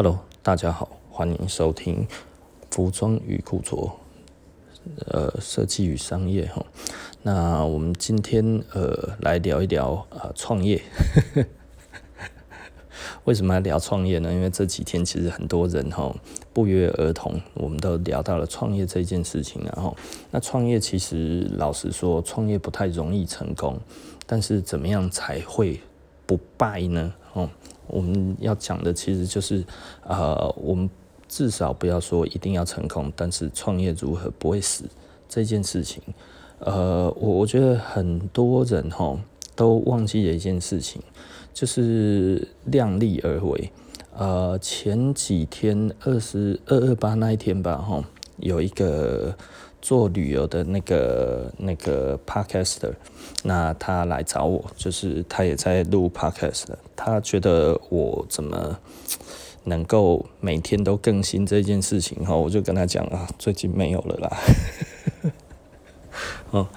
Hello，大家好，欢迎收听服装与古着，呃，设计与商业哈。那我们今天呃来聊一聊呃创业。为什么要聊创业呢？因为这几天其实很多人哈不约而同，我们都聊到了创业这件事情。然后，那创业其实老实说，创业不太容易成功，但是怎么样才会不败呢？哦。我们要讲的其实就是，呃，我们至少不要说一定要成功，但是创业如何不会死这件事情，呃，我我觉得很多人哈都忘记了一件事情，就是量力而为。呃，前几天二十二二八那一天吧，哈，有一个。做旅游的那个那个 podcaster，那他来找我，就是他也在录 podcast，他觉得我怎么能够每天都更新这件事情哈，我就跟他讲啊，最近没有了啦，哦，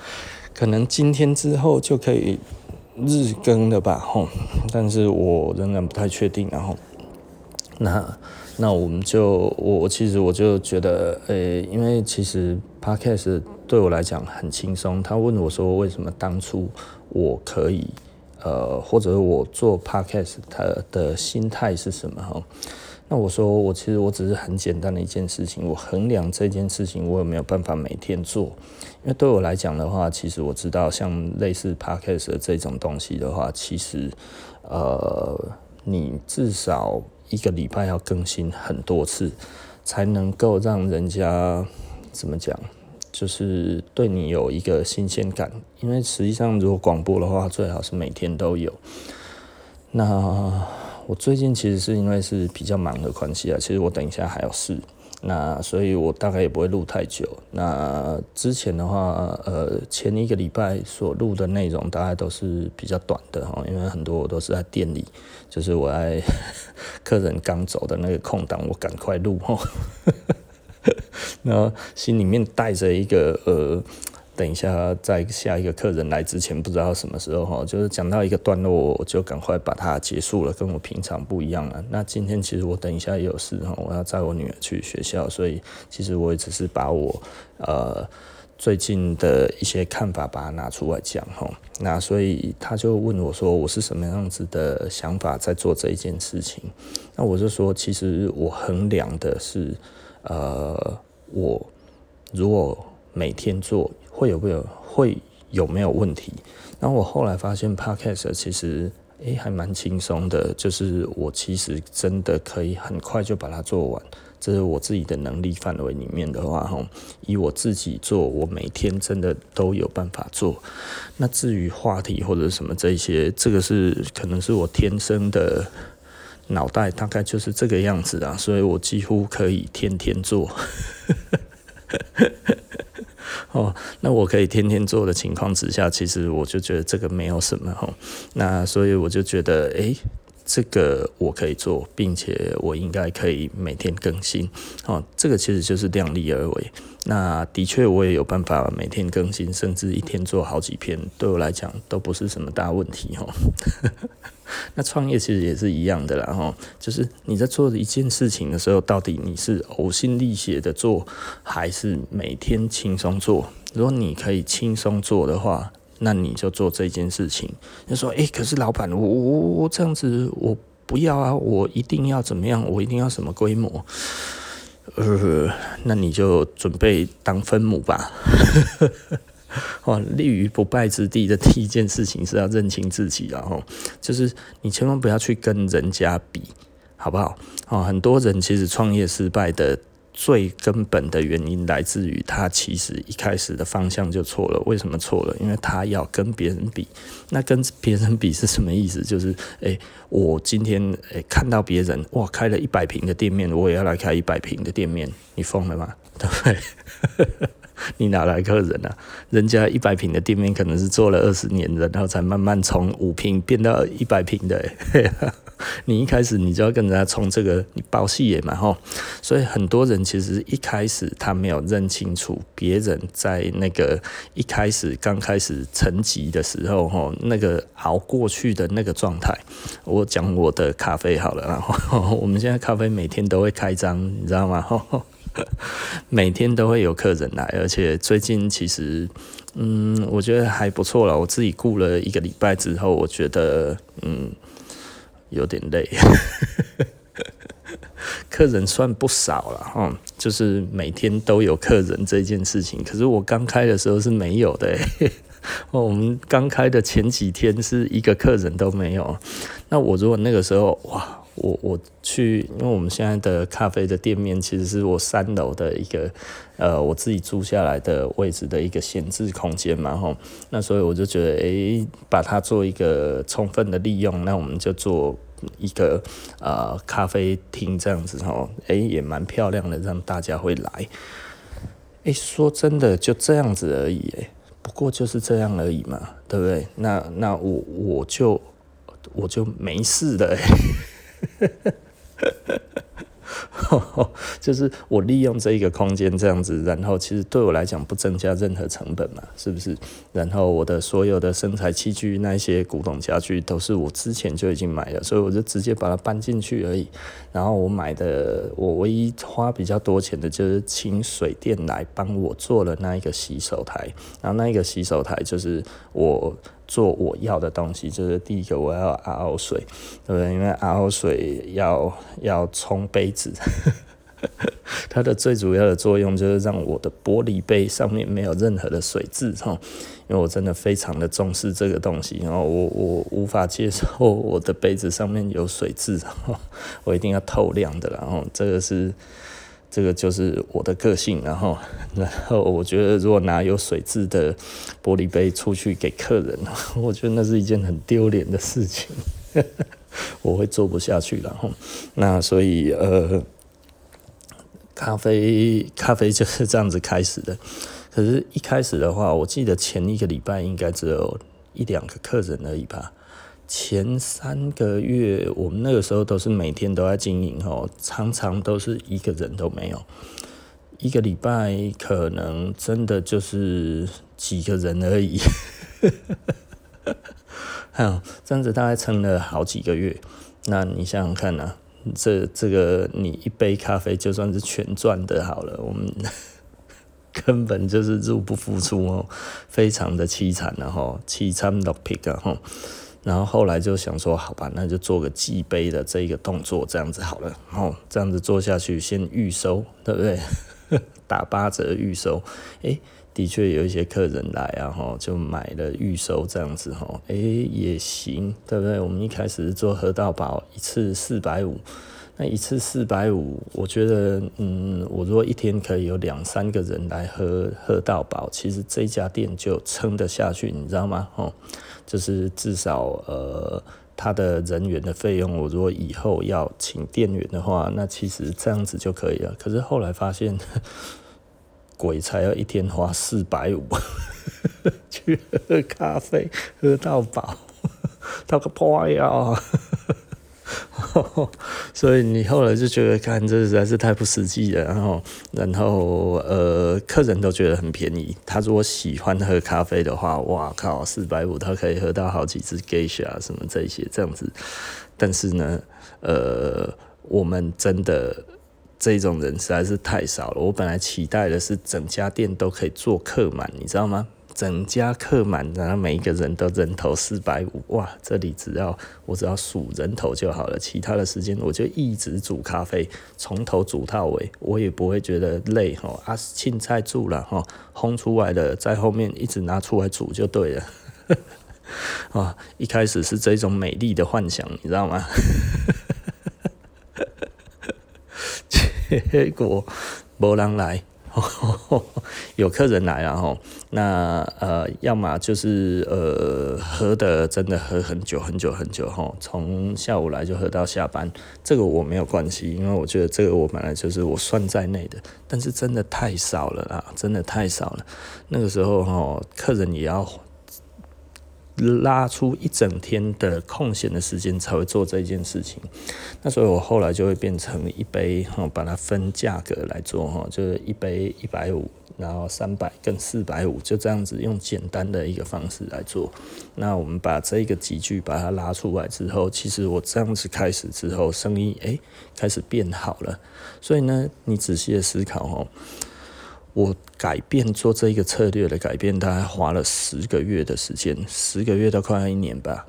可能今天之后就可以日更了吧，吼，但是我仍然不太确定，然后那。那我们就我我其实我就觉得，诶、欸，因为其实 Podcast 对我来讲很轻松。他问我说，为什么当初我可以，呃，或者我做 Podcast 他的心态是什么？哈，那我说，我其实我只是很简单的一件事情，我衡量这件事情我有没有办法每天做。因为对我来讲的话，其实我知道像类似 Podcast 这种东西的话，其实，呃，你至少。一个礼拜要更新很多次，才能够让人家怎么讲，就是对你有一个新鲜感。因为实际上，如果广播的话，最好是每天都有。那我最近其实是因为是比较忙的关系啊，其实我等一下还有事。那所以，我大概也不会录太久。那之前的话，呃，前一个礼拜所录的内容大概都是比较短的哈，因为很多我都是在店里，就是我在 客人刚走的那个空档，我赶快录哈。然后心里面带着一个呃。等一下，在下一个客人来之前，不知道什么时候哈，就是讲到一个段落，我就赶快把它结束了，跟我平常不一样了。那今天其实我等一下也有事哈，我要载我女儿去学校，所以其实我也只是把我呃最近的一些看法把它拿出来讲哈。那所以他就问我说，我是什么样子的想法在做这一件事情？那我就说，其实我衡量的是呃，我如果每天做。会有没有会有没有问题？然后我后来发现，Podcast 其实诶还蛮轻松的，就是我其实真的可以很快就把它做完，这是我自己的能力范围里面的话，哈，以我自己做，我每天真的都有办法做。那至于话题或者什么这些，这个是可能是我天生的脑袋大概就是这个样子啊，所以我几乎可以天天做。哦，那我可以天天做的情况之下，其实我就觉得这个没有什么哈。那所以我就觉得，诶、这个我可以做，并且我应该可以每天更新。哦，这个其实就是量力而为。那的确我也有办法每天更新，甚至一天做好几篇，对我来讲都不是什么大问题哈。那创业其实也是一样的啦，哈，就是你在做一件事情的时候，到底你是呕心沥血的做，还是每天轻松做？如果你可以轻松做的话，那你就做这件事情。你说，诶、可是老板，我我我这样子，我不要啊，我一定要怎么样？我一定要什么规模？呃，那你就准备当分母吧。哦，立于不败之地的第一件事情是要认清自己，然后就是你千万不要去跟人家比，好不好？哦，很多人其实创业失败的最根本的原因来自于他其实一开始的方向就错了。为什么错了？因为他要跟别人比。那跟别人比是什么意思？就是，诶，我今天诶看到别人哇开了一百平的店面，我也要来开一百平的店面。你疯了吗？对不对？你哪来客人啊？人家一百平的店面可能是做了二十年的，然后才慢慢从五平变到一百平的。你一开始你就要跟人家冲这个你报戏也嘛吼，所以很多人其实一开始他没有认清楚别人在那个一开始刚开始层级的时候吼，那个熬过去的那个状态。我讲我的咖啡好了，然 后我们现在咖啡每天都会开张，你知道吗？每天都会有客人来，而且最近其实。嗯，我觉得还不错了。我自己雇了一个礼拜之后，我觉得嗯有点累。客人算不少了哈，就是每天都有客人这件事情。可是我刚开的时候是没有的。我们刚开的前几天是一个客人都没有。那我如果那个时候哇。我我去，因为我们现在的咖啡的店面其实是我三楼的一个，呃，我自己租下来的位置的一个闲置空间嘛，吼，那所以我就觉得，诶、把它做一个充分的利用，那我们就做一个呃咖啡厅这样子，吼，诶、也蛮漂亮的，让大家会来。诶、说真的，就这样子而已，诶，不过就是这样而已嘛，对不对？那那我我就我就没事的。就是我利用这一个空间这样子，然后其实对我来讲不增加任何成本嘛，是不是？然后我的所有的生产器具，那些古董家具都是我之前就已经买了，所以我就直接把它搬进去而已。然后我买的，我唯一花比较多钱的就是请水电来帮我做了那一个洗手台，然后那一个洗手台就是我。做我要的东西，就是第一个我要 RO 水，对不对？因为 RO 水要要冲杯子，它的最主要的作用就是让我的玻璃杯上面没有任何的水渍哈。因为我真的非常的重视这个东西，然后我我无法接受我的杯子上面有水渍，我一定要透亮的，然后这个是。这个就是我的个性，然后，然后我觉得如果拿有水渍的玻璃杯出去给客人，我觉得那是一件很丢脸的事情，我会做不下去，然后，那所以呃，咖啡咖啡就是这样子开始的，可是一开始的话，我记得前一个礼拜应该只有一两个客人而已吧。前三个月，我们那个时候都是每天都在经营哦，常常都是一个人都没有。一个礼拜可能真的就是几个人而已。哈，这样子大概撑了好几个月。那你想想看啊，这这个你一杯咖啡就算是全赚的好了，我们根本就是入不敷出哦，非常的凄惨然后凄惨落魄啊吼。然后后来就想说，好吧，那就做个寄杯的这一个动作，这样子好了。然后这样子做下去，先预收，对不对？打八折预收，诶，的确有一些客人来啊，哈，就买了预收这样子，哈，诶，也行，对不对？我们一开始做喝到饱，一次四百五，那一次四百五，我觉得，嗯，我如果一天可以有两三个人来喝喝到饱，其实这家店就撑得下去，你知道吗？哦。就是至少呃，他的人员的费用，我如果以后要请店员的话，那其实这样子就可以了。可是后来发现，鬼才要一天花四百五 去喝咖啡，喝到饱，他个破呀！所以你后来就觉得，看这实在是太不实际了。然后，然后呃，客人都觉得很便宜。他如果喜欢喝咖啡的话，哇靠，四百五他可以喝到好几支 Geisha 什么这些这样子。但是呢，呃，我们真的这种人实在是太少了。我本来期待的是整家店都可以做客满，你知道吗？整家客满，然后每一个人都人头四百五，哇！这里只要我只要数人头就好了，其他的时间我就一直煮咖啡，从头煮到尾，我也不会觉得累哈。啊，青菜煮了哈，烘出来的在后面一直拿出来煮就对了。啊，一开始是这种美丽的幻想，你知道吗？结果没人来。有客人来，了吼。那呃，要么就是呃，喝的真的喝很久很久很久吼，从下午来就喝到下班，这个我没有关系，因为我觉得这个我本来就是我算在内的，但是真的太少了啦，真的太少了。那个时候吼，客人也要拉出一整天的空闲的时间才会做这件事情。那所以我后来就会变成一杯哈，把它分价格来做哈，就是一杯一百五。然后三百跟四百五就这样子用简单的一个方式来做。那我们把这个级距把它拉出来之后，其实我这样子开始之后，生意诶开始变好了。所以呢，你仔细的思考哦，我改变做这一个策略的改变，大概花了十个月的时间，十个月到快要一年吧。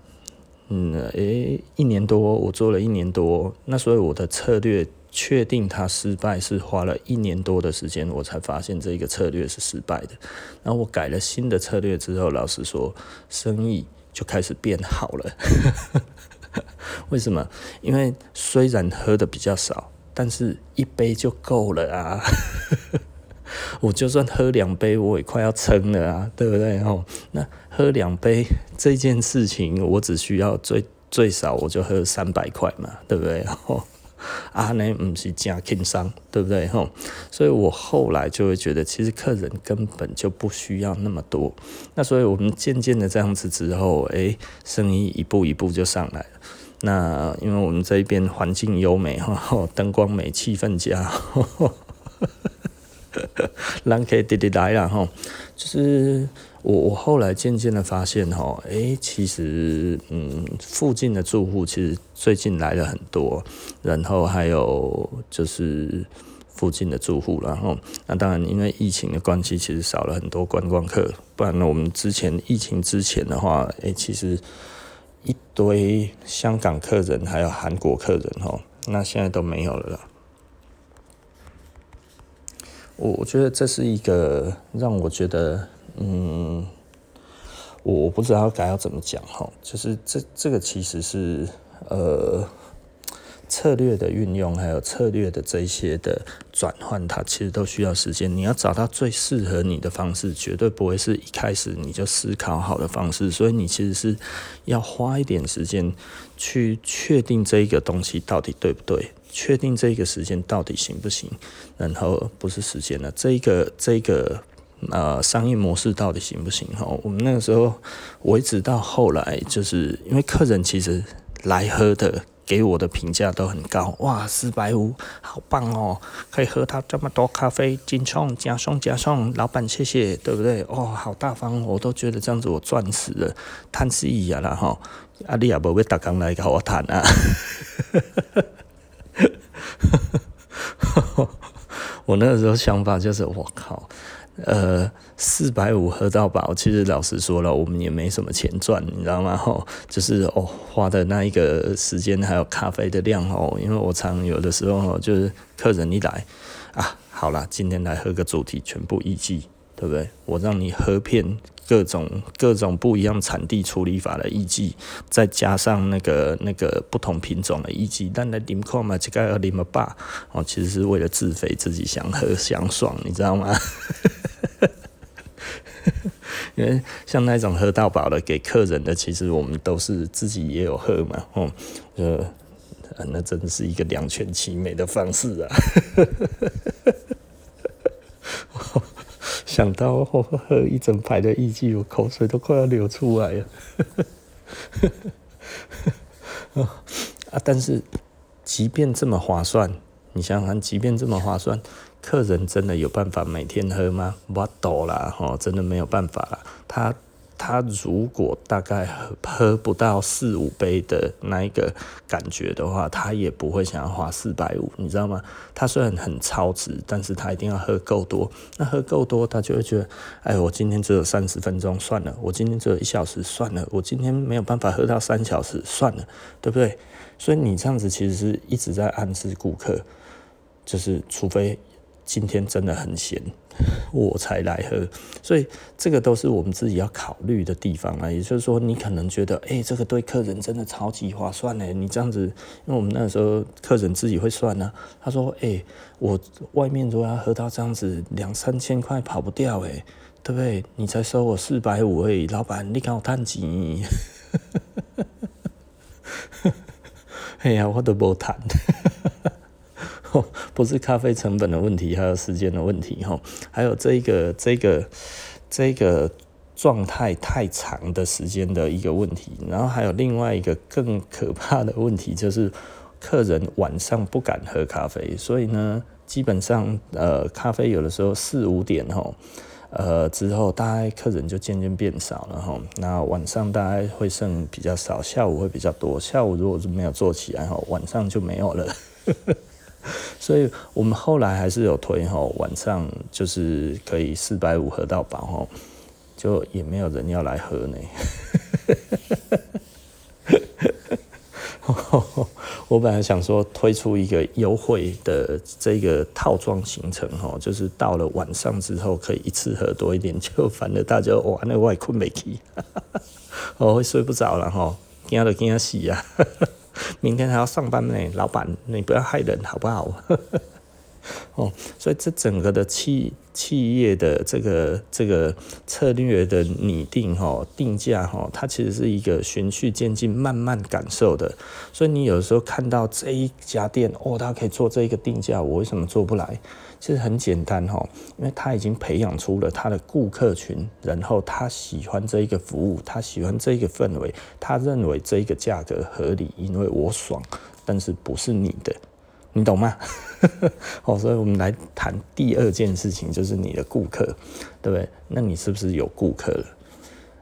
嗯，诶，一年多，我做了一年多。那所以我的策略。确定它失败是花了一年多的时间，我才发现这个策略是失败的。然后我改了新的策略之后，老实说，生意就开始变好了。为什么？因为虽然喝的比较少，但是一杯就够了啊。我就算喝两杯，我也快要撑了啊，对不对？哦，那喝两杯这件事情，我只需要最最少我就喝三百块嘛，对不对？哦。啊，那不是加轻伤，对不对？吼，所以我后来就会觉得，其实客人根本就不需要那么多。那所以我们渐渐的这样子之后，诶、生意一步一步就上来了。那因为我们这边环境优美，吼，灯光美，气氛佳，人可以直直来了，吼，就是。我我后来渐渐的发现哈，诶，其实嗯，附近的住户其实最近来了很多，然后还有就是附近的住户，然后那当然因为疫情的关系，其实少了很多观光客，不然呢，我们之前疫情之前的话，诶，其实一堆香港客人还有韩国客人哈，那现在都没有了。我我觉得这是一个让我觉得。嗯，我我不知道该要怎么讲哈，就是这这个其实是呃策略的运用，还有策略的这一些的转换，它其实都需要时间。你要找到最适合你的方式，绝对不会是一开始你就思考好的方式。所以你其实是要花一点时间去确定这一个东西到底对不对，确定这个时间到底行不行，然后不是时间了，这个这个。呃，商业模式到底行不行？哈，我们那个时候，我一直到后来，就是因为客人其实来喝的，给我的评价都很高。哇，四百五，好棒哦，可以喝到这么多咖啡，精冲加送加送，老板谢谢，对不对？哦，好大方，我都觉得这样子我赚死了，叹死一下了哈。啊，你也不会打工来跟我谈啊。我那个时候想法就是，我靠。呃，四百五喝到饱，其实老实说了，我们也没什么钱赚，你知道吗？吼，就是哦，花的那一个时间还有咖啡的量哦，因为我常有的时候就是客人一来啊，好啦，今天来喝个主题全部一季，对不对？我让你喝遍各种各种不一样产地处理法的艺妓，再加上那个那个不同品种的艺妓，但来啉看嘛，这个要啉么吧？哦，其实是为了自肥，自己想喝想爽，你知道吗？因为像那种喝到饱的给客人的，其实我们都是自己也有喝嘛，哦，呃，那真的是一个两全其美的方式啊！想到喝 一整排的艺妓，我口水都快要流出来了。啊，但是即便这么划算，你想想看，即便这么划算。客人真的有办法每天喝吗？我懂啦，吼，真的没有办法啦。他他如果大概喝不到四五杯的那一个感觉的话，他也不会想要花四百五，你知道吗？他虽然很超值，但是他一定要喝够多。那喝够多，他就会觉得，哎，我今天只有三十分钟，算了；我今天只有一小时，算了；我今天没有办法喝到三小时，算了，对不对？所以你这样子其实是一直在暗示顾客，就是除非。今天真的很闲，我才来喝，所以这个都是我们自己要考虑的地方啊。也就是说，你可能觉得，哎，这个对客人真的超级划算呢。你这样子，因为我们那时候客人自己会算呢。他说，哎，我外面如果要喝到这样子，两三千块跑不掉，哎，对不对？你才收我四百五而已，老板，你看我赚钱。哎呀，我都无谈。不是咖啡成本的问题，还有时间的问题哈，还有这个这个这个状态太长的时间的一个问题。然后还有另外一个更可怕的问题，就是客人晚上不敢喝咖啡，所以呢，基本上呃，咖啡有的时候四五点吼。呃，之后大概客人就渐渐变少了哈。那晚上大概会剩比较少，下午会比较多。下午如果是没有做起来哈，晚上就没有了。所以我们后来还是有推吼，晚上就是可以四百五喝到饱吼，就也没有人要来喝呢。我本来想说推出一个优惠的这个套装行程哈，就是到了晚上之后可以一次喝多一点，就反正大家玩的外困没起，哦会睡不着了哈，惊都惊死呀！明天还要上班呢，老板你不要害人好不好？哦，所以这整个的企企业的这个这个策略的拟定哈，定价哈，它其实是一个循序渐进、慢慢感受的。所以你有时候看到这一家店哦，它可以做这一个定价，我为什么做不来？其实很简单哈，因为他已经培养出了他的顾客群，然后他喜欢这一个服务，他喜欢这一个氛围，他认为这一个价格合理，因为我爽，但是不是你的。你懂吗？哦，所以我们来谈第二件事情，就是你的顾客，对不对？那你是不是有顾客了？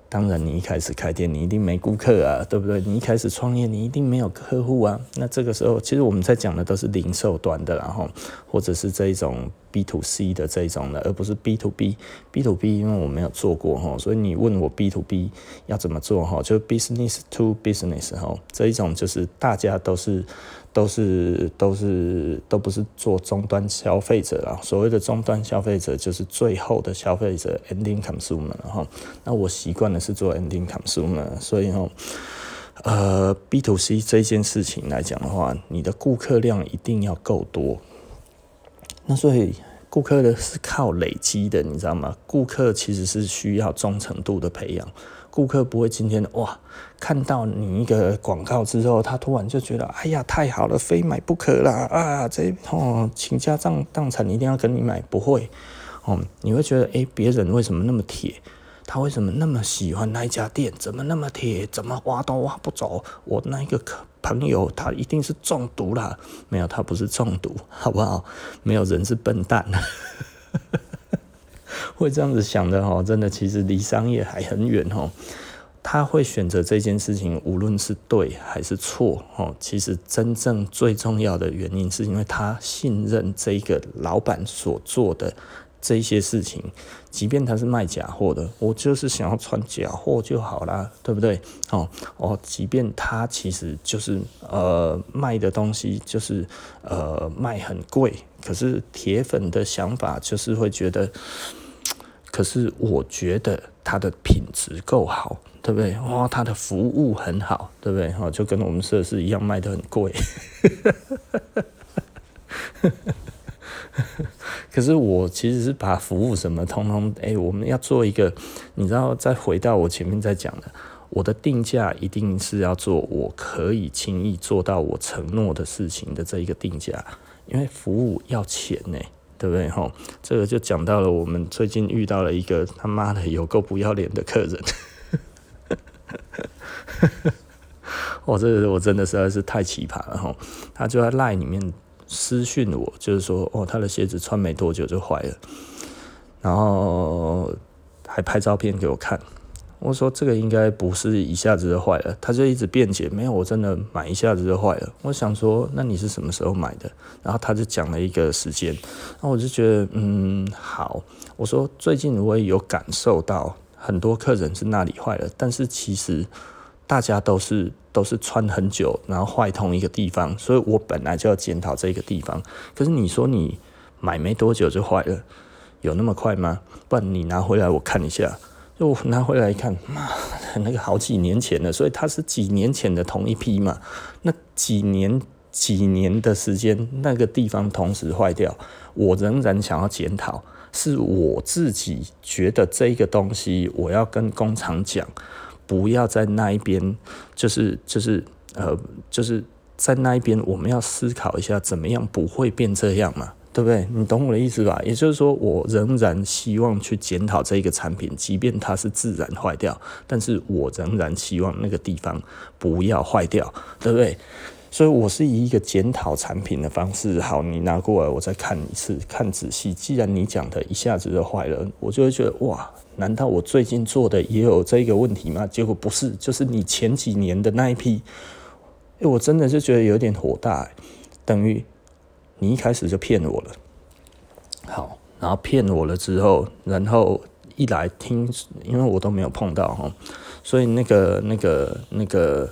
当然，你一开始开店，你一定没顾客啊，对不对？你一开始创业，你一定没有客户啊。那这个时候，其实我们在讲的都是零售端的，然后或者是这一种 B to C 的这一种的，而不是 B to B。B to B 因为我没有做过哈，所以你问我 B to B 要怎么做哈，就 business to business 哈，这一种就是大家都是。都是都是都不是做终端消费者啊，所谓的终端消费者就是最后的消费者 ending consumer 哈。那我习惯的是做 ending consumer，所以哈，呃，B to C 这件事情来讲的话，你的顾客量一定要够多。那所以顾客的是靠累积的，你知道吗？顾客其实是需要忠诚度的培养。顾客不会今天哇，看到你一个广告之后，他突然就觉得哎呀太好了，非买不可啦啊！这哦倾家荡荡产一定要跟你买，不会哦，你会觉得哎，别人为什么那么铁？他为什么那么喜欢那一家店？怎么那么铁？怎么挖都挖不走？我那一个朋友他一定是中毒了，没有，他不是中毒，好不好？没有人是笨蛋。会这样子想的哦，真的其实离商业还很远哦。他会选择这件事情，无论是对还是错哦，其实真正最重要的原因是因为他信任这个老板所做的这些事情，即便他是卖假货的，我就是想要穿假货就好啦，对不对？哦哦，即便他其实就是呃卖的东西就是呃卖很贵，可是铁粉的想法就是会觉得。可是我觉得它的品质够好，对不对？哇，它的服务很好，对不对？哈，就跟我们设施一样，卖得很贵。可是我其实是把服务什么通通，哎，我们要做一个，你知道，再回到我前面在讲的，我的定价一定是要做我可以轻易做到我承诺的事情的这一个定价，因为服务要钱呢。对不对？吼，这个就讲到了我们最近遇到了一个他妈的有够不要脸的客人，我 这个我真的实在是太奇葩了哈！他就在赖里面私讯我，就是说哦，他的鞋子穿没多久就坏了，然后还拍照片给我看。我说这个应该不是一下子就坏了，他就一直辩解，没有，我真的买一下子就坏了。我想说，那你是什么时候买的？然后他就讲了一个时间，那我就觉得，嗯，好。我说最近我也有感受到很多客人是那里坏了，但是其实大家都是都是穿很久，然后坏同一个地方，所以我本来就要检讨这个地方。可是你说你买没多久就坏了，有那么快吗？不然你拿回来我看一下。就拿回来一看，妈的，那个好几年前的，所以它是几年前的同一批嘛。那几年几年的时间，那个地方同时坏掉，我仍然想要检讨，是我自己觉得这个东西，我要跟工厂讲，不要在那一边，就是就是呃，就是在那一边，我们要思考一下，怎么样不会变这样嘛。对不对？你懂我的意思吧？也就是说，我仍然希望去检讨这一个产品，即便它是自然坏掉，但是我仍然希望那个地方不要坏掉，对不对？所以我是以一个检讨产品的方式，好，你拿过来，我再看一次，看仔细。既然你讲的一下子就坏了，我就会觉得哇，难道我最近做的也有这个问题吗？结果不是，就是你前几年的那一批，哎，我真的就觉得有点火大，等于。你一开始就骗我了，好，然后骗我了之后，然后一来听，因为我都没有碰到哈，所以那个那个那个，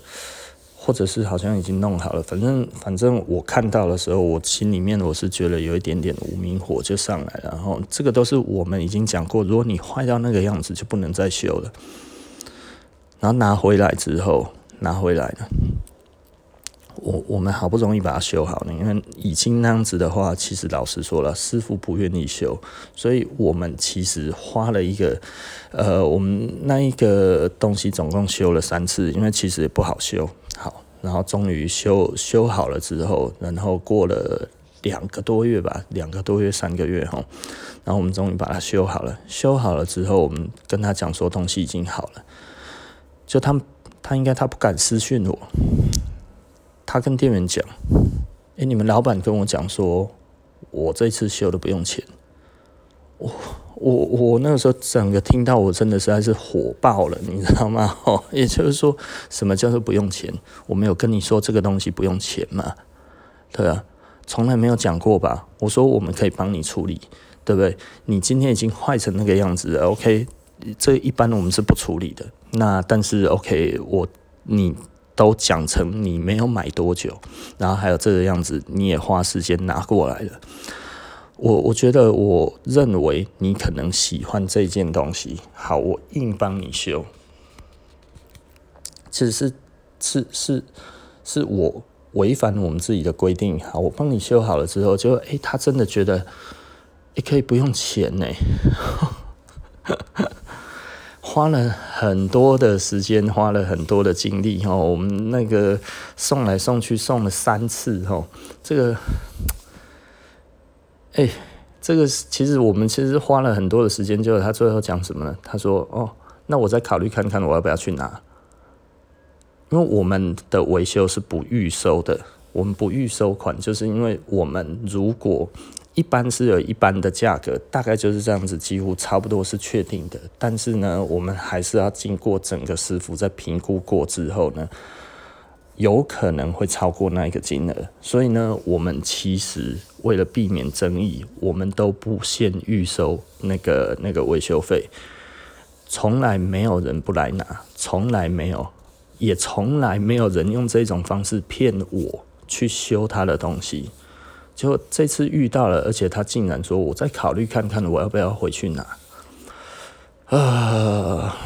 或者是好像已经弄好了，反正反正我看到的时候，我心里面我是觉得有一点点无名火就上来了，然后这个都是我们已经讲过，如果你坏到那个样子就不能再修了，然后拿回来之后，拿回来了。我我们好不容易把它修好了，因为已经那样子的话，其实老实说了，师傅不愿意修，所以我们其实花了一个，呃，我们那一个东西总共修了三次，因为其实也不好修。然后终于修修好了之后，然后过了两个多月吧，两个多月三个月哈，然后我们终于把它修好了。修好了之后，我们跟他讲说东西已经好了，就他他应该他不敢私讯我。他跟店员讲：“哎，你们老板跟我讲说，我这次修的不用钱。哦我我那个时候整个听到，我真的实在是火爆了，你知道吗？哦，也就是说，什么叫做不用钱？我没有跟你说这个东西不用钱嘛？对啊，从来没有讲过吧？我说我们可以帮你处理，对不对？你今天已经坏成那个样子了，OK？这一般我们是不处理的。那但是 OK，我你。”都讲成你没有买多久，然后还有这个样子，你也花时间拿过来了。我我觉得，我认为你可能喜欢这件东西，好，我硬帮你修。其实是是是是我违反我们自己的规定，好，我帮你修好了之后，就诶，他真的觉得，也可以不用钱呢。花了很多的时间，花了很多的精力哦。我们那个送来送去送了三次哦。这个，哎，这个其实我们其实花了很多的时间。结果他最后讲什么呢？他说：“哦，那我再考虑看看，我要不要去拿？因为我们的维修是不预收的，我们不预收款，就是因为我们如果。”一般是有一般的价格，大概就是这样子，几乎差不多是确定的。但是呢，我们还是要经过整个师傅在评估过之后呢，有可能会超过那一个金额。所以呢，我们其实为了避免争议，我们都不先预收那个那个维修费。从来没有人不来拿，从来没有，也从来没有人用这种方式骗我去修他的东西。就这次遇到了，而且他竟然说：“我再考虑看看，我要不要回去拿？”啊，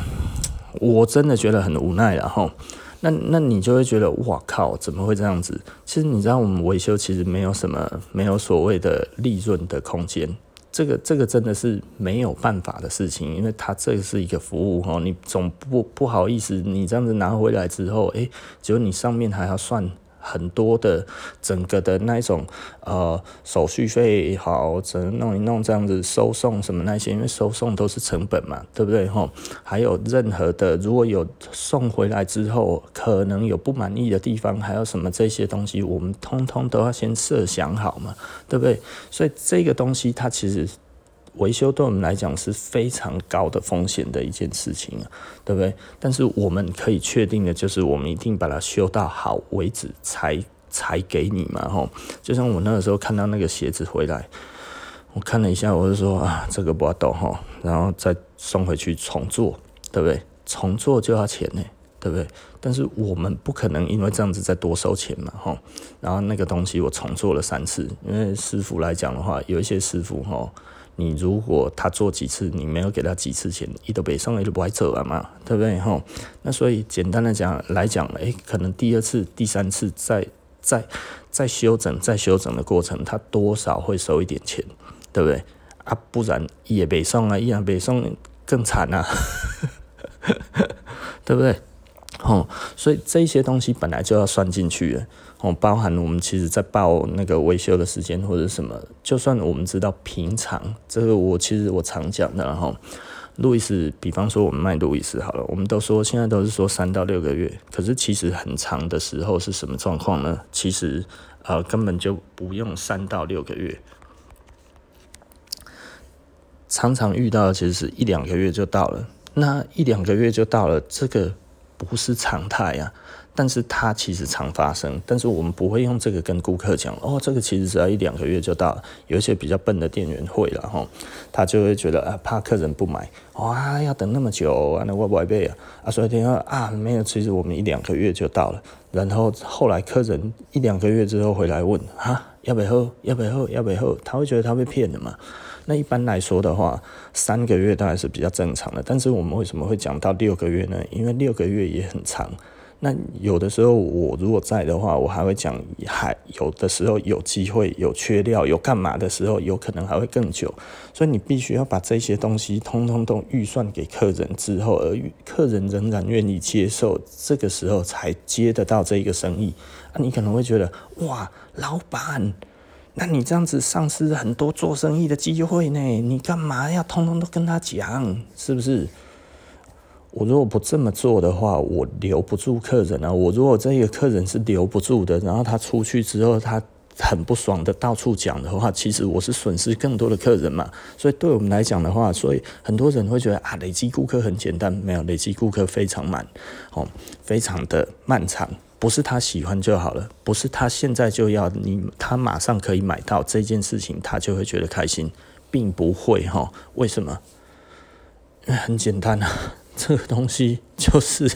我真的觉得很无奈了哈。那那你就会觉得，哇靠，怎么会这样子？其实你知道，我们维修其实没有什么，没有所谓的利润的空间。这个这个真的是没有办法的事情，因为它这是一个服务哦，你总不不好意思，你这样子拿回来之后，诶，结果你上面还要算。很多的整个的那种呃手续费好，只能弄一弄这样子收送什么那些，因为收送都是成本嘛，对不对吼？还有任何的如果有送回来之后可能有不满意的地方，还有什么这些东西，我们通通都要先设想好嘛，对不对？所以这个东西它其实。维修对我们来讲是非常高的风险的一件事情啊，对不对？但是我们可以确定的就是，我们一定把它修到好为止才才给你嘛，吼。就像我那个时候看到那个鞋子回来，我看了一下，我就说啊，这个不要动吼，然后再送回去重做，对不对？重做就要钱呢，对不对？但是我们不可能因为这样子再多收钱嘛，吼。然后那个东西我重做了三次，因为师傅来讲的话，有一些师傅吼。你如果他做几次，你没有给他几次钱，一都北上一都不会走了嘛，对不对吼？那所以简单的讲来讲，诶、可能第二次、第三次再再再修整、再修整的过程，他多少会收一点钱，对不对？啊，不然也北上啊，一样北上更惨啊，对不对？哦，所以这些东西本来就要算进去了。哦，包含我们其实在报那个维修的时间或者什么，就算我们知道平常这个，我其实我常讲的，然后路易斯，比方说我们卖路易斯好了，我们都说现在都是说三到六个月，可是其实很长的时候是什么状况呢？其实呃根本就不用三到六个月，常常遇到的其实是一两个月就到了，那一两个月就到了，这个不是常态啊。但是它其实常发生，但是我们不会用这个跟顾客讲哦，这个其实只要一两个月就到了。有一些比较笨的店员会了哈，他就会觉得啊，怕客人不买，哇，要等那么久啊，那我不会背啊啊，所以听说啊，没有，其实我们一两个月就到了。然后后来客人一两个月之后回来问啊，要不要喝？要不要喝？要不要喝？他会觉得他被骗了嘛？那一般来说的话，三个月当然是比较正常的。但是我们为什么会讲到六个月呢？因为六个月也很长。那有的时候我如果在的话，我还会讲，还有的时候有机会有缺料有干嘛的时候，有可能还会更久。所以你必须要把这些东西通通都预算给客人之后，而客人仍然愿意接受，这个时候才接得到这一个生意。啊，你可能会觉得，哇，老板，那你这样子丧失很多做生意的机会呢？你干嘛要通通都跟他讲？是不是？我如果不这么做的话，我留不住客人啊！我如果这个客人是留不住的，然后他出去之后，他很不爽的到处讲的话，其实我是损失更多的客人嘛。所以对我们来讲的话，所以很多人会觉得啊，累积顾客很简单，没有累积顾客非常慢，哦，非常的漫长。不是他喜欢就好了，不是他现在就要你，他马上可以买到这件事情，他就会觉得开心，并不会哈。为什么？很简单啊。这个东西就是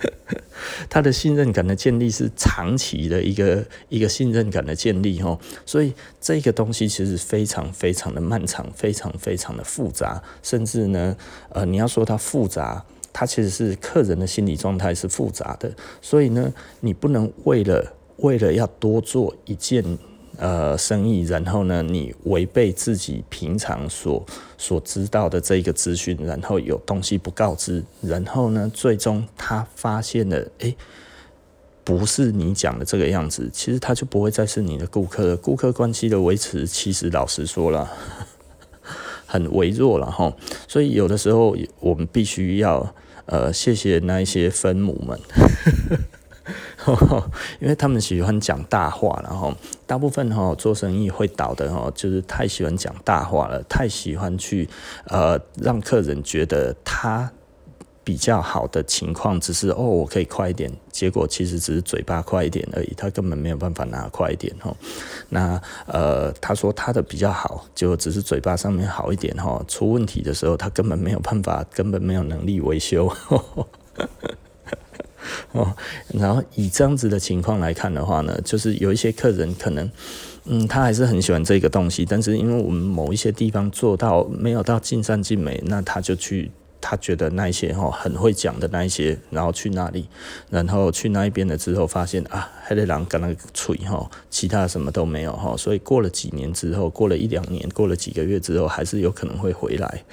他的信任感的建立是长期的一个一个信任感的建立哦，所以这个东西其实非常非常的漫长，非常非常的复杂，甚至呢，呃，你要说它复杂，它其实是客人的心理状态是复杂的，所以呢，你不能为了为了要多做一件。呃，生意，然后呢，你违背自己平常所所知道的这个资讯，然后有东西不告知，然后呢，最终他发现了，哎，不是你讲的这个样子，其实他就不会再是你的顾客了。顾客关系的维持，其实老实说了，很微弱了哈。所以有的时候我们必须要呃，谢谢那一些分母们。因为他们喜欢讲大话，然后大部分哈做生意会倒的哈，就是太喜欢讲大话了，太喜欢去呃让客人觉得他比较好的情况，只是哦我可以快一点，结果其实只是嘴巴快一点而已，他根本没有办法拿快一点哈。那呃他说他的比较好，就只是嘴巴上面好一点哈，出问题的时候他根本没有办法，根本没有能力维修。哦，然后以这样子的情况来看的话呢，就是有一些客人可能，嗯，他还是很喜欢这个东西，但是因为我们某一些地方做到没有到尽善尽美，那他就去，他觉得那一些哈很会讲的那一些，然后去那里，然后去那一边了之后，发现啊，黑的狼跟那个吹哈，其他什么都没有哈，所以过了几年之后，过了一两年，过了几个月之后，还是有可能会回来。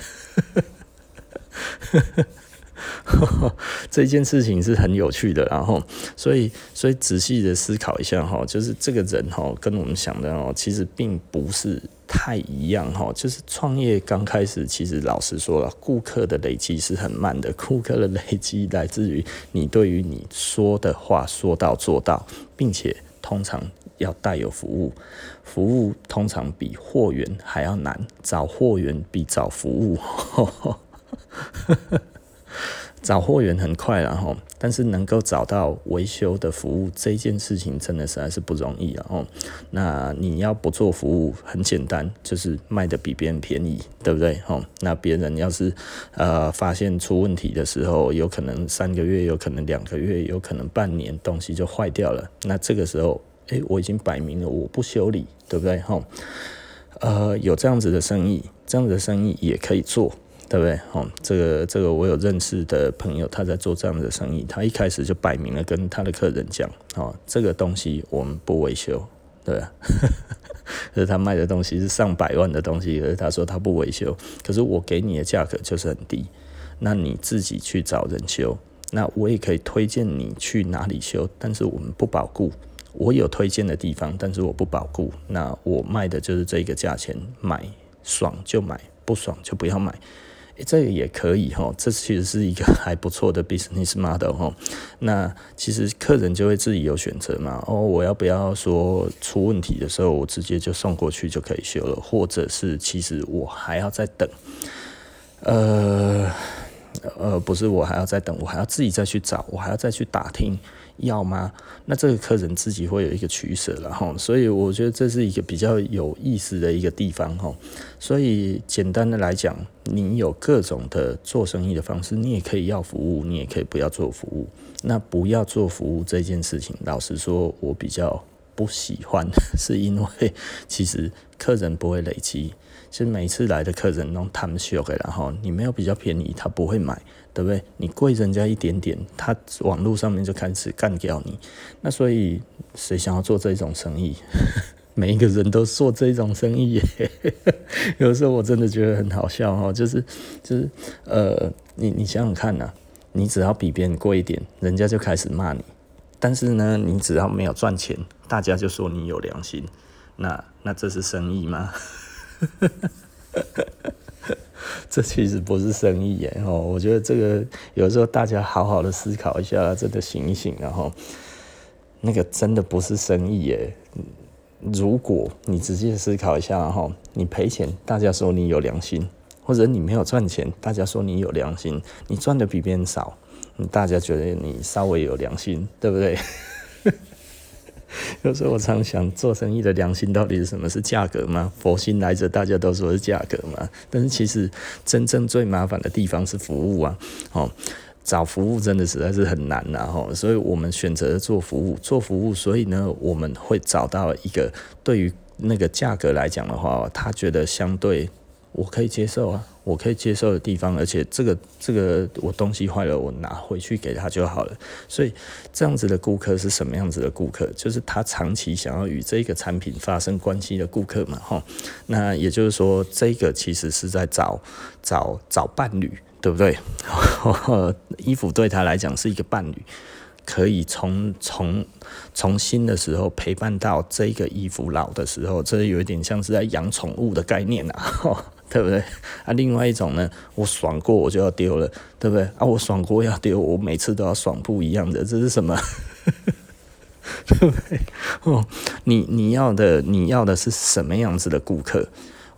这件事情是很有趣的，然后，所以，所以仔细的思考一下哈，就是这个人哈，跟我们想的哦，其实并不是太一样哈。就是创业刚开始，其实老实说了，顾客的累积是很慢的，顾客的累积来自于你对于你说的话说到做到，并且通常要带有服务，服务通常比货源还要难，找货源比找服务。找货源很快，然后，但是能够找到维修的服务这件事情，真的实在是不容易，然后，那你要不做服务，很简单，就是卖的比别人便宜，对不对？哦，那别人要是呃发现出问题的时候，有可能三个月，有可能两个月，有可能半年，东西就坏掉了。那这个时候，诶，我已经摆明了我不修理，对不对？哈，呃，有这样子的生意，这样子的生意也可以做。对不对？哦，这个这个我有认识的朋友，他在做这样的生意，他一开始就摆明了跟他的客人讲，哦，这个东西我们不维修，对吧？可是他卖的东西是上百万的东西，可是他说他不维修，可是我给你的价格就是很低，那你自己去找人修，那我也可以推荐你去哪里修，但是我们不保固。我有推荐的地方，但是我不保固。那我卖的就是这个价钱，买爽就买，不爽就不要买。这个也可以哈，这其实是一个还不错的 business model 哈。那其实客人就会自己有选择嘛。哦，我要不要说出问题的时候，我直接就送过去就可以修了，或者是其实我还要再等。呃呃，不是，我还要再等，我还要自己再去找，我还要再去打听。要吗？那这个客人自己会有一个取舍了哈，所以我觉得这是一个比较有意思的一个地方哈。所以简单的来讲，你有各种的做生意的方式，你也可以要服务，你也可以不要做服务。那不要做服务这件事情，老实说，我比较不喜欢，是因为其实客人不会累积。其实每次来的客人都贪小的，然后你没有比较便宜，他不会买，对不对？你贵人家一点点，他网络上面就开始干掉你。那所以谁想要做这种生意？每一个人都做这种生意。有时候我真的觉得很好笑哈，就是就是呃，你你想想看呐，你只要比别人贵一点，人家就开始骂你。但是呢，你只要没有赚钱，大家就说你有良心。那那这是生意吗？这其实不是生意耶，哦，我觉得这个有时候大家好好的思考一下，真的醒一醒，然后那个真的不是生意耶。如果你仔细思考一下，哈，你赔钱，大家说你有良心；或者你没有赚钱，大家说你有良心。你赚的比别人少，大家觉得你稍微有良心，对不对？有时候我常想，做生意的良心到底是什么？是价格吗？佛心来着，大家都说是价格嘛。但是其实真正最麻烦的地方是服务啊！哦，找服务真的实在是很难呐！哈，所以我们选择做服务，做服务，所以呢，我们会找到一个对于那个价格来讲的话，他觉得相对。我可以接受啊，我可以接受的地方，而且这个这个我东西坏了，我拿回去给他就好了。所以这样子的顾客是什么样子的顾客？就是他长期想要与这个产品发生关系的顾客嘛，哈。那也就是说，这个其实是在找找找伴侣，对不对？衣服对他来讲是一个伴侣，可以从从从新的时候陪伴到这个衣服老的时候，这有一点像是在养宠物的概念啊。对不对？啊，另外一种呢，我爽过我就要丢了，对不对？啊，我爽过要丢，我每次都要爽不一样的，这是什么？对不对？哦，你你要的你要的是什么样子的顾客？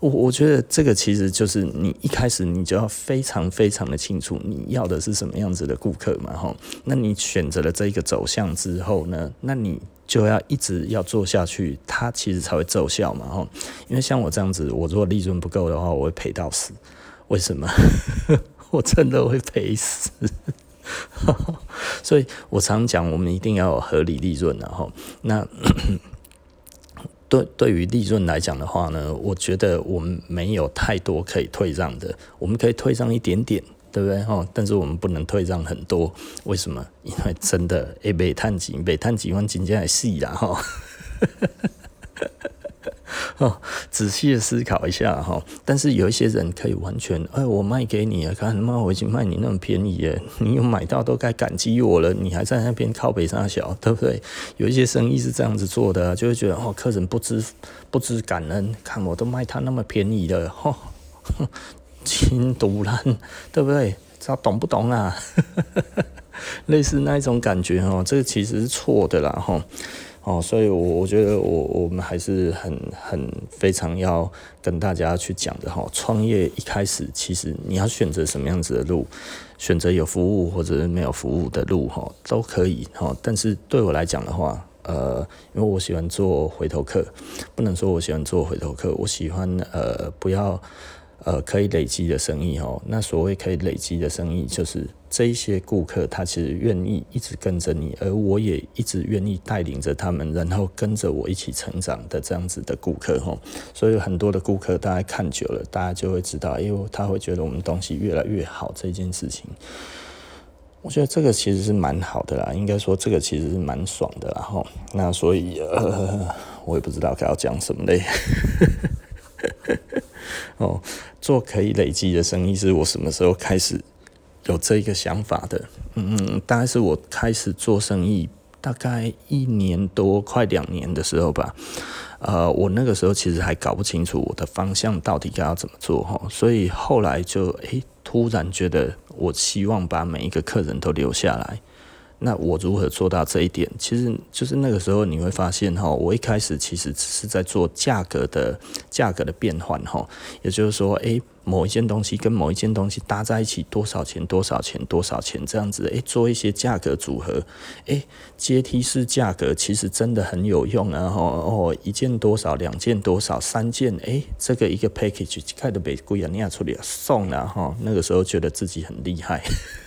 我我觉得这个其实就是你一开始你就要非常非常的清楚你要的是什么样子的顾客嘛，哈。那你选择了这一个走向之后呢，那你。就要一直要做下去，它其实才会奏效嘛，吼！因为像我这样子，我如果利润不够的话，我会赔到死。为什么？我真的会赔死。所以我常讲，我们一定要有合理利润，然后那对对于利润来讲的话呢，我觉得我们没有太多可以退让的，我们可以退让一点点。对不对哈？但是我们不能退让很多，为什么？因为真的，诶，煤炭几，煤炭几万斤，这样细啦，哈。哦仔细的思考一下哈。但是有一些人可以完全，哎，我卖给你啊，看妈，我已经卖你那么便宜耶，你有买到都该感激我了，你还在那边靠北三小，对不对？有一些生意是这样子做的，就会觉得哦，客人不知不知感恩，看我都卖他那么便宜的，哈。亲独烂，对不对？他懂不懂啊？类似那一种感觉哦，这个其实是错的啦，哈哦，哦所以我我觉得我我们还是很很非常要跟大家去讲的哈。创业一开始，其实你要选择什么样子的路，选择有服务或者是没有服务的路哈，都可以哈。但是对我来讲的话，呃，因为我喜欢做回头客，不能说我喜欢做回头客，我喜欢呃不要。呃，可以累积的生意哦，那所谓可以累积的生意，就是这一些顾客他其实愿意一直跟着你，而我也一直愿意带领着他们，然后跟着我一起成长的这样子的顾客哦。所以很多的顾客，大家看久了，大家就会知道，因为他会觉得我们东西越来越好这件事情。我觉得这个其实是蛮好的啦，应该说这个其实是蛮爽的啦哈。那所以呃，我也不知道该要讲什么嘞。哦，做可以累积的生意是我什么时候开始有这一个想法的。嗯嗯，大概是我开始做生意大概一年多，快两年的时候吧。呃，我那个时候其实还搞不清楚我的方向到底该要怎么做哈，所以后来就诶，突然觉得我希望把每一个客人都留下来。那我如何做到这一点？其实就是那个时候你会发现哈，我一开始其实只是在做价格的价格的变换哈，也就是说，诶。某一件东西跟某一件东西搭在一起多少钱？多少钱？多少钱？这样子，诶、做一些价格组合，诶、阶梯式价格其实真的很有用啊！吼哦，一件多少？两件多少？三件？诶、这个一个 package 开的别贵啊，你要出来送了哈。那个时候觉得自己很厉害，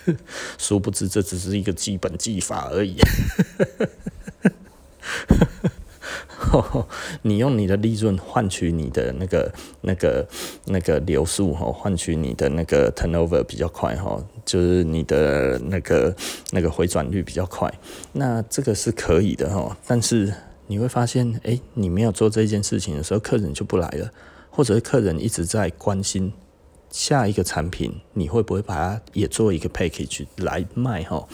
殊不知这只是一个基本技法而已。你用你的利润换取你的那个、那个、那个流速哈，换取你的那个 turnover 比较快哈，就是你的那个、那个回转率比较快。那这个是可以的哈，但是你会发现，哎，你没有做这件事情的时候，客人就不来了，或者是客人一直在关心下一个产品，你会不会把它也做一个 package 来卖哈？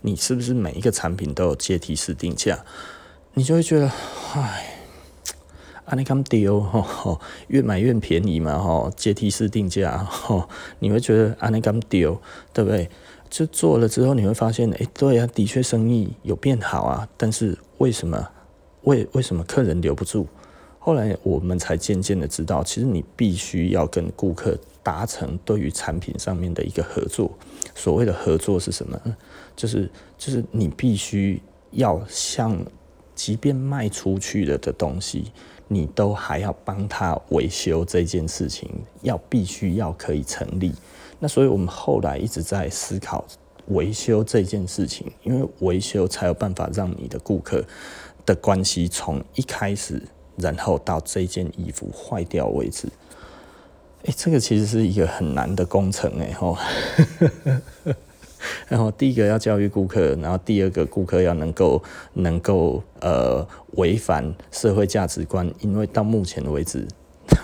你是不是每一个产品都有阶梯式定价？你就会觉得，唉，啊，你咁丢吼吼，越买越便宜嘛吼，阶梯式定价吼，你会觉得啊，你咁丢，对不对？就做了之后，你会发现，哎，对啊，的确生意有变好啊，但是为什么？为为什么客人留不住？后来我们才渐渐的知道，其实你必须要跟顾客达成对于产品上面的一个合作。所谓的合作是什么？就是就是你必须要向。即便卖出去了的东西，你都还要帮他维修这件事情，要必须要可以成立。那所以我们后来一直在思考维修这件事情，因为维修才有办法让你的顾客的关系从一开始，然后到这件衣服坏掉为止。哎、这个其实是一个很难的工程哎吼。然后第一个要教育顾客，然后第二个顾客要能够能够呃违反社会价值观，因为到目前为止，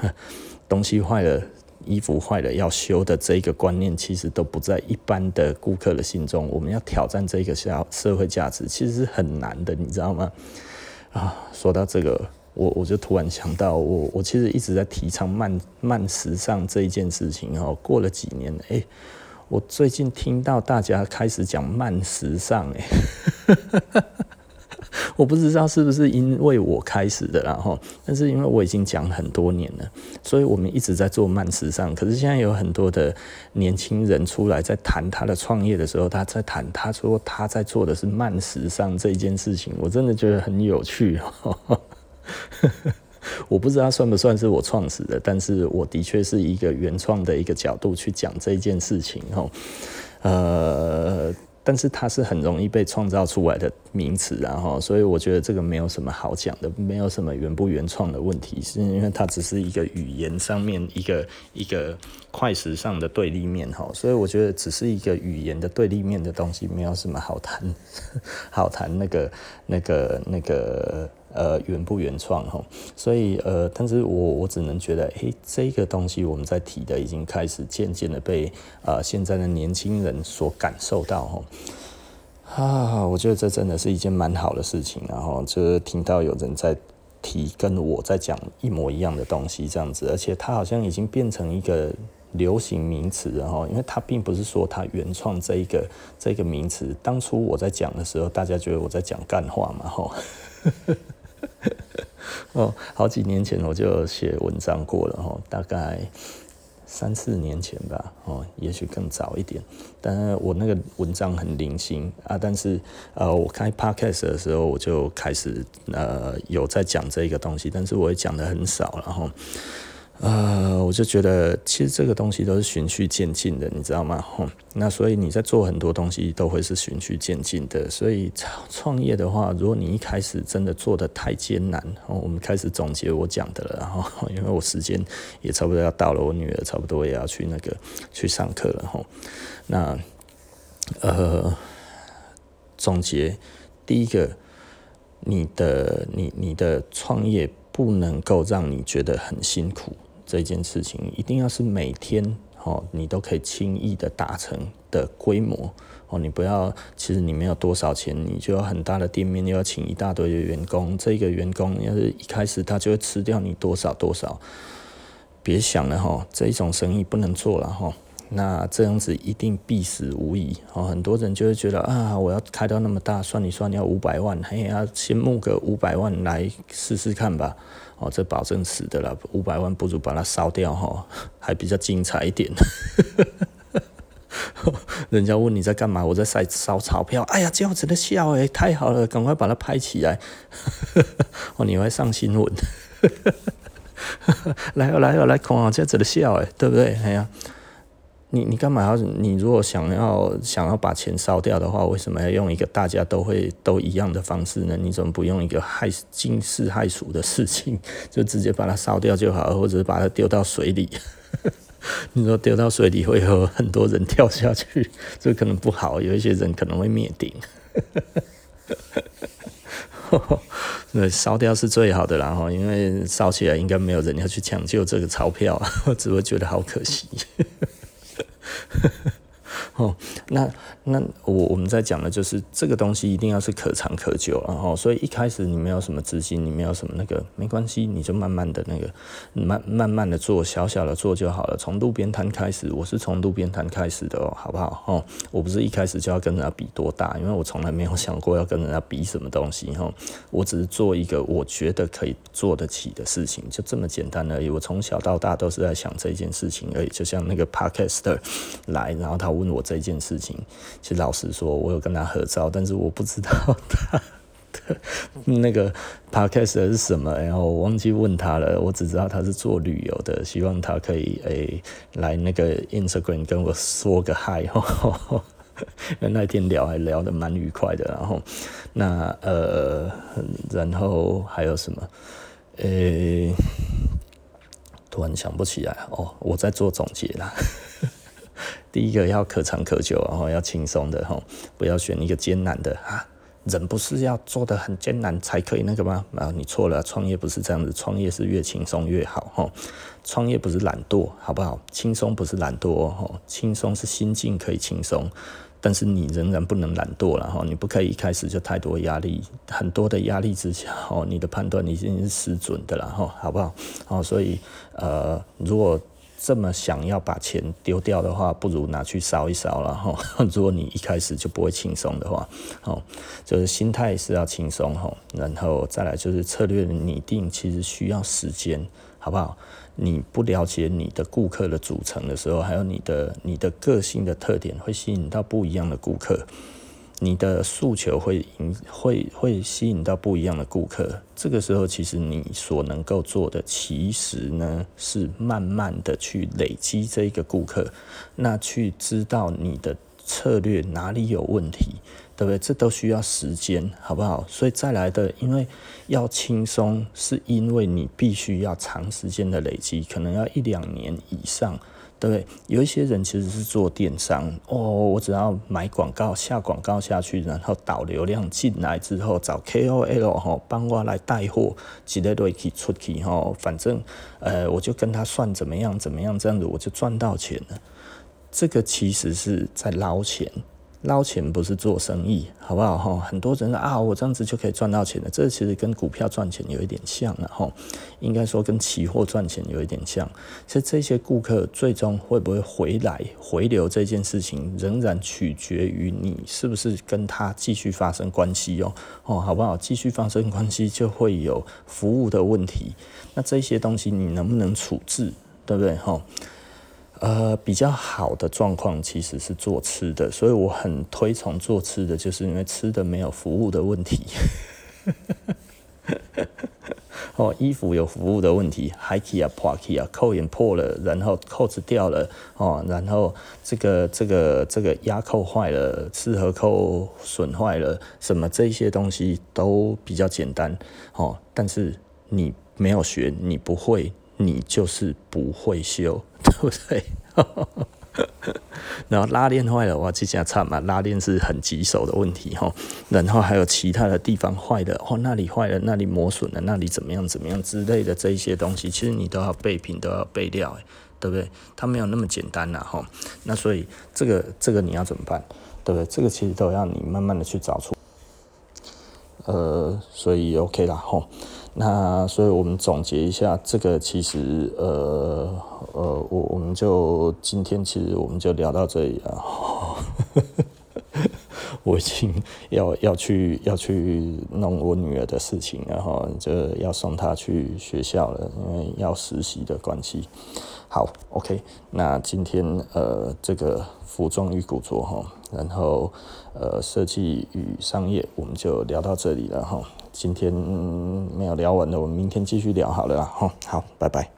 东西坏了、衣服坏了要修的这个观念，其实都不在一般的顾客的心中。我们要挑战这个社社会价值，其实是很难的，你知道吗？啊，说到这个，我我就突然想到，我我其实一直在提倡慢慢时尚这一件事情哦，过了几年，哎。我最近听到大家开始讲慢时尚，哎，我不知道是不是因为我开始的，然后，但是因为我已经讲很多年了，所以我们一直在做慢时尚。可是现在有很多的年轻人出来在谈他的创业的时候，他在谈，他说他在做的是慢时尚这一件事情，我真的觉得很有趣。我不知道算不算是我创始的，但是我的确是一个原创的一个角度去讲这件事情，吼，呃。但是它是很容易被创造出来的名词，然后，所以我觉得这个没有什么好讲的，没有什么原不原创的问题，是因为它只是一个语言上面一个一个快时尚的对立面，哈，所以我觉得只是一个语言的对立面的东西，没有什么好谈，好谈那个那个那个呃原不原创，哈，所以呃，但是我我只能觉得，诶，这个东西我们在提的已经开始渐渐的被呃现在的年轻人所感受到，哈。啊，我觉得这真的是一件蛮好的事情，然后就是听到有人在提，跟我在讲一模一样的东西，这样子，而且它好像已经变成一个流行名词，然后，因为它并不是说它原创这一个这个名词，当初我在讲的时候，大家觉得我在讲干话嘛，吼，哦，好几年前我就写文章过了，哦，大概。三四年前吧，哦，也许更早一点。但是我那个文章很零星啊，但是呃，我开 podcast 的时候，我就开始呃有在讲这个东西，但是我也讲的很少，然后。呃，我就觉得其实这个东西都是循序渐进的，你知道吗？哼，那所以你在做很多东西都会是循序渐进的。所以创业的话，如果你一开始真的做得太艰难，我们开始总结我讲的了。然后，因为我时间也差不多要到了，我女儿差不多也要去那个去上课了。吼，那呃，总结第一个，你的你你的创业不能够让你觉得很辛苦。这件事情一定要是每天哦，你都可以轻易的达成的规模哦。你不要，其实你没有多少钱，你就有很大的店面，又要请一大堆的员工，这个员工要是一开始他就会吃掉你多少多少，别想了哈，这一种生意不能做了哈。那这样子一定必死无疑哦。很多人就会觉得啊，我要开到那么大，算一算要五百万，嘿呀，先募个五百万来试试看吧。哦，这保证死的了，五百万不如把它烧掉哈，还比较精彩一点。人家问你在干嘛，我在晒烧钞票。哎呀，这样子的笑诶，太好了，赶快把它拍起来。哦，你会上新闻。来哦，来哦，来看啊，这样子的笑诶，对不对？哎呀。你你干嘛要？你如果想要想要把钱烧掉的话，为什么要用一个大家都会都一样的方式呢？你怎么不用一个害惊世骇俗的事情，就直接把它烧掉就好，或者把它丢到水里？你说丢到水里会有很多人跳下去，这可能不好，有一些人可能会灭顶。那烧掉是最好的啦，哈，因为烧起来应该没有人要去抢救这个钞票，我 只会觉得好可惜。哦，那那我我们在讲的就是这个东西一定要是可长可久，然后所以一开始你没有什么资金，你没有什么那个没关系，你就慢慢的那个慢慢慢的做，小小的做就好了。从路边摊开始，我是从路边摊开始的哦，好不好？哦，我不是一开始就要跟人家比多大，因为我从来没有想过要跟人家比什么东西哈。我只是做一个我觉得可以做得起的事情，就这么简单而已。我从小到大都是在想这件事情而已，就像那个 Podcaster 来，然后他问我这件事情。其实老实说，我有跟他合照，但是我不知道他的 那个 podcast 是什么，然后我忘记问他了。我只知道他是做旅游的，希望他可以诶、来那个 Instagram 跟我说个嗨。因为那天聊还聊得蛮愉快的，然后那呃，然后还有什么？诶、突然想不起来哦，我在做总结啦。第一个要可长可久，然后要轻松的哈，不要选一个艰难的啊。人不是要做得很艰难才可以那个吗？啊，你错了，创业不是这样子，创业是越轻松越好哈。创业不是懒惰，好不好？轻松不是懒惰哈，轻松是心境可以轻松，但是你仍然不能懒惰了哈。你不可以一开始就太多压力，很多的压力之下哦，你的判断已经是失准的了哈，好不好？哦，所以呃，如果这么想要把钱丢掉的话，不如拿去烧一烧了哈。如果你一开始就不会轻松的话，哦，就是心态是要轻松哈，然后再来就是策略的拟定，其实需要时间，好不好？你不了解你的顾客的组成的时候，还有你的你的个性的特点，会吸引到不一样的顾客。你的诉求会引会会吸引到不一样的顾客，这个时候其实你所能够做的，其实呢是慢慢的去累积这一个顾客，那去知道你的策略哪里有问题，对不对？这都需要时间，好不好？所以再来的，因为要轻松，是因为你必须要长时间的累积，可能要一两年以上。对，有一些人其实是做电商哦，我只要买广告下广告下去，然后导流量进来之后找 KOL 哈，帮我来带货，几类都可以出去哈，反正呃我就跟他算怎么样怎么样，这样子我就赚到钱了。这个其实是在捞钱。捞钱不是做生意，好不好哈？很多人啊，我这样子就可以赚到钱了。这其实跟股票赚钱有一点像了哈，应该说跟期货赚钱有一点像。其实这些顾客最终会不会回来回流这件事情，仍然取决于你是不是跟他继续发生关系哦哦，好不好？继续发生关系就会有服务的问题，那这些东西你能不能处置，对不对哈？呃，比较好的状况其实是做吃的，所以我很推崇做吃的，就是因为吃的没有服务的问题。哦，衣服有服务的问题，海起啊破起啊，扣眼破了，然后扣子掉了，哦，然后这个这个这个压扣坏了，四合扣损坏了，什么这些东西都比较简单，哦，但是你没有学，你不会。你就是不会修，对不对？然后拉链坏了，哇，这下惨嘛！拉链是很棘手的问题哈。然后还有其他的地方坏的，哦，那里坏了，那里磨损了，那里怎么样怎么样之类的这一些东西，其实你都要备品，都要备料，对不对？它没有那么简单呐，哈。那所以这个这个你要怎么办？对不对？这个其实都要你慢慢的去找出。呃，所以 OK 啦，吼。那所以我们总结一下，这个其实呃呃，我我们就今天其实我们就聊到这里了。我已经要要去要去弄我女儿的事情，然后就要送她去学校了，因为要实习的关系。好，OK，那今天呃这个服装与古着哈，然后呃设计与商业，我们就聊到这里了哈。今天没有聊完的，我们明天继续聊好了哈。好，拜拜。